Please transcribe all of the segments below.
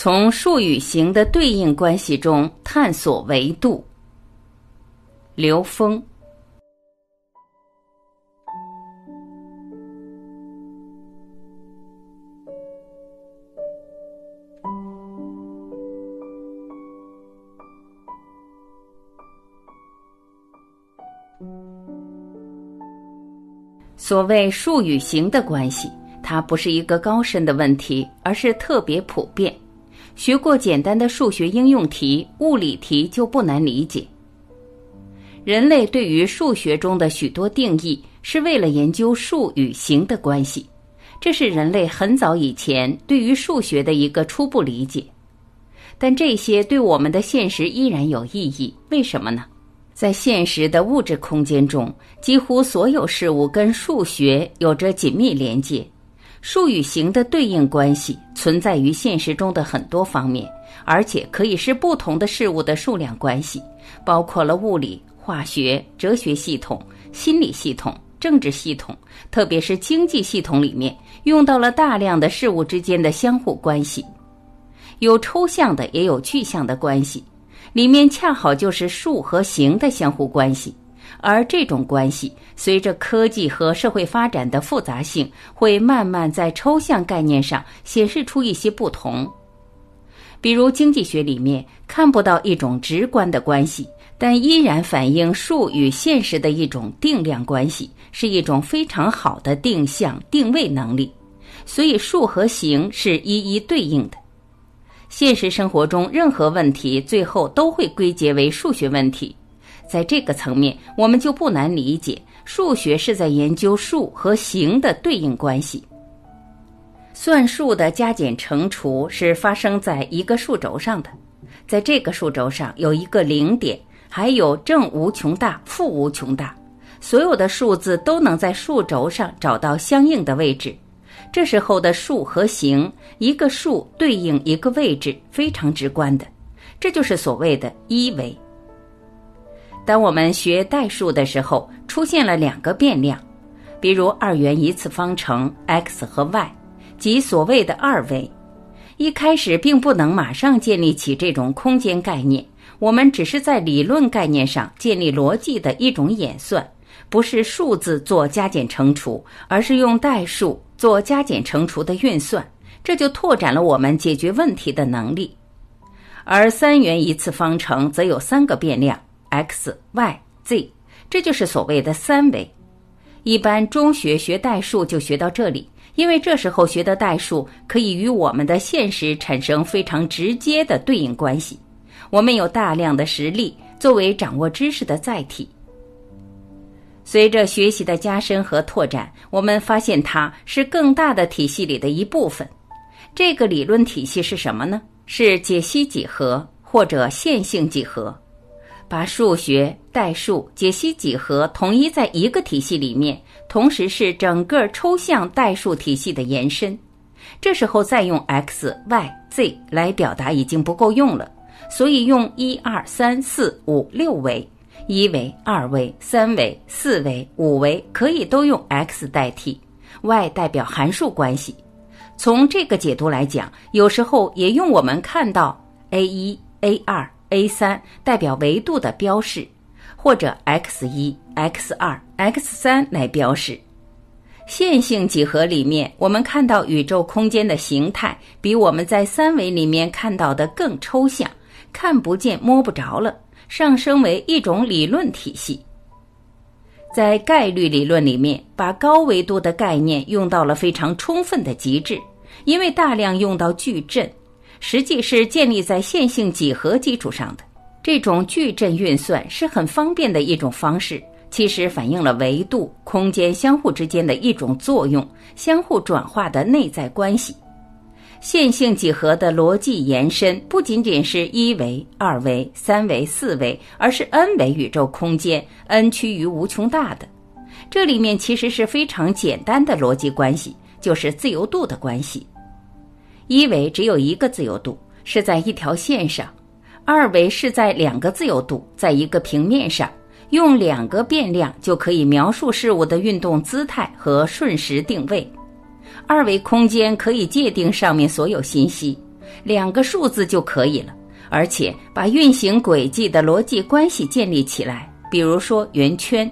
从数与形的对应关系中探索维度。刘峰。所谓数与形的关系，它不是一个高深的问题，而是特别普遍。学过简单的数学应用题、物理题就不难理解。人类对于数学中的许多定义，是为了研究数与形的关系，这是人类很早以前对于数学的一个初步理解。但这些对我们的现实依然有意义，为什么呢？在现实的物质空间中，几乎所有事物跟数学有着紧密连接。数与形的对应关系存在于现实中的很多方面，而且可以是不同的事物的数量关系，包括了物理、化学、哲学系统、心理系统、政治系统，特别是经济系统里面用到了大量的事物之间的相互关系，有抽象的，也有具象的关系。里面恰好就是数和形的相互关系，而这种关系随着科技和社会发展的复杂性，会慢慢在抽象概念上显示出一些不同。比如经济学里面看不到一种直观的关系，但依然反映数与现实的一种定量关系，是一种非常好的定向定位能力。所以数和形是一一对应的。现实生活中，任何问题最后都会归结为数学问题。在这个层面，我们就不难理解，数学是在研究数和形的对应关系。算术的加减乘除是发生在一个数轴上的，在这个数轴上有一个零点，还有正无穷大、负无穷大，所有的数字都能在数轴上找到相应的位置。这时候的数和形，一个数对应一个位置，非常直观的，这就是所谓的一维。当我们学代数的时候，出现了两个变量，比如二元一次方程 x 和 y，即所谓的二维。一开始并不能马上建立起这种空间概念，我们只是在理论概念上建立逻辑的一种演算，不是数字做加减乘除，而是用代数。做加减乘除的运算，这就拓展了我们解决问题的能力。而三元一次方程则有三个变量 x、y、z，这就是所谓的三维。一般中学学代数就学到这里，因为这时候学的代数可以与我们的现实产生非常直接的对应关系。我们有大量的实例作为掌握知识的载体。随着学习的加深和拓展，我们发现它是更大的体系里的一部分。这个理论体系是什么呢？是解析几何或者线性几何，把数学、代数、解析几何统一在一个体系里面，同时是整个抽象代数体系的延伸。这时候再用 x、y、z 来表达已经不够用了，所以用一二三四五六维。一维、二维、三维、四维、五维可以都用 x 代替，y 代表函数关系。从这个解读来讲，有时候也用我们看到 a 一、a 二、a 三代表维度的标示，或者 x 一、x 二、x 三来标示。线性几何里面，我们看到宇宙空间的形态比我们在三维里面看到的更抽象，看不见、摸不着了。上升为一种理论体系，在概率理论里面，把高维度的概念用到了非常充分的极致，因为大量用到矩阵，实际是建立在线性几何基础上的。这种矩阵运算是很方便的一种方式，其实反映了维度、空间相互之间的一种作用，相互转化的内在关系。线性几何的逻辑延伸不仅仅是一维、二维、三维、四维，而是 n 维宇宙空间，n 趋于无穷大的。这里面其实是非常简单的逻辑关系，就是自由度的关系。一维只有一个自由度，是在一条线上；二维是在两个自由度，在一个平面上。用两个变量就可以描述事物的运动姿态和瞬时定位。二维空间可以界定上面所有信息，两个数字就可以了，而且把运行轨迹的逻辑关系建立起来。比如说圆圈，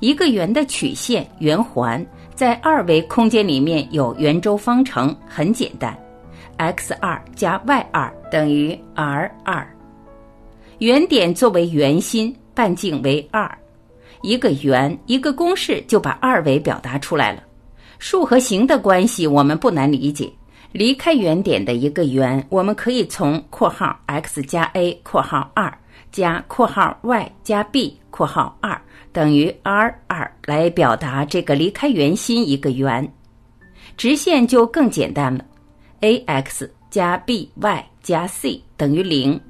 一个圆的曲线圆环，在二维空间里面有圆周方程，很简单，x 二加 y 二等于 r 二。原点作为圆心，半径为二，一个圆一个公式就把二维表达出来了。数和形的关系我们不难理解。离开原点的一个圆，我们可以从括号 x 加 a 括号二加括号 y 加 b 括号二等于 r 二来表达这个离开圆心一个圆。直线就更简单了，ax 加 by 加 c 等于零。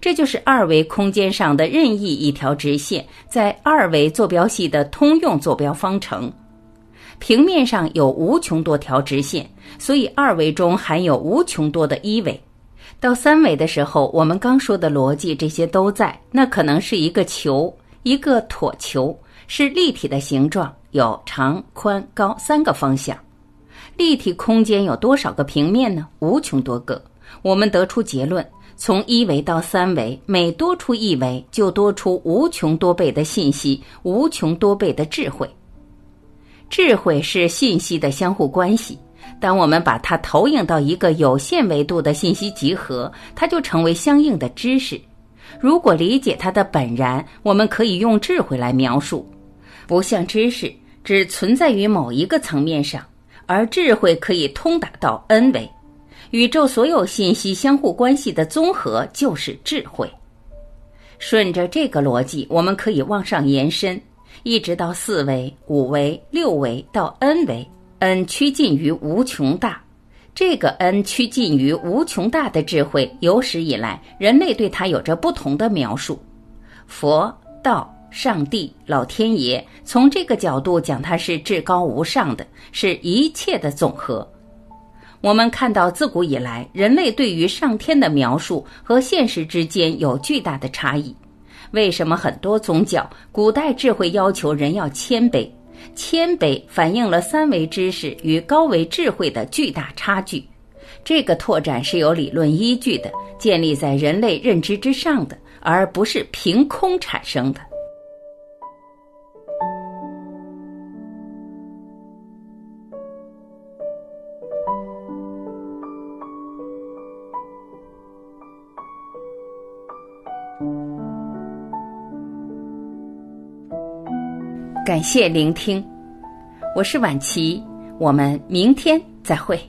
这就是二维空间上的任意一条直线在二维坐标系的通用坐标方程。平面上有无穷多条直线，所以二维中含有无穷多的一维。到三维的时候，我们刚说的逻辑这些都在。那可能是一个球，一个椭球，是立体的形状，有长、宽、高三个方向。立体空间有多少个平面呢？无穷多个。我们得出结论：从一维到三维，每多出一维，就多出无穷多倍的信息，无穷多倍的智慧。智慧是信息的相互关系。当我们把它投影到一个有限维度的信息集合，它就成为相应的知识。如果理解它的本然，我们可以用智慧来描述。不像知识只存在于某一个层面上，而智慧可以通达到 n 维。宇宙所有信息相互关系的综合就是智慧。顺着这个逻辑，我们可以往上延伸。一直到四维、五维、六维到 n 维，n 趋近于无穷大。这个 n 趋近于无穷大的智慧，有史以来人类对它有着不同的描述。佛、道、上帝、老天爷，从这个角度讲，它是至高无上的，是一切的总和。我们看到，自古以来，人类对于上天的描述和现实之间有巨大的差异。为什么很多宗教、古代智慧要求人要谦卑？谦卑反映了三维知识与高维智慧的巨大差距。这个拓展是有理论依据的，建立在人类认知之上的，而不是凭空产生的。感谢聆听，我是晚琪，我们明天再会。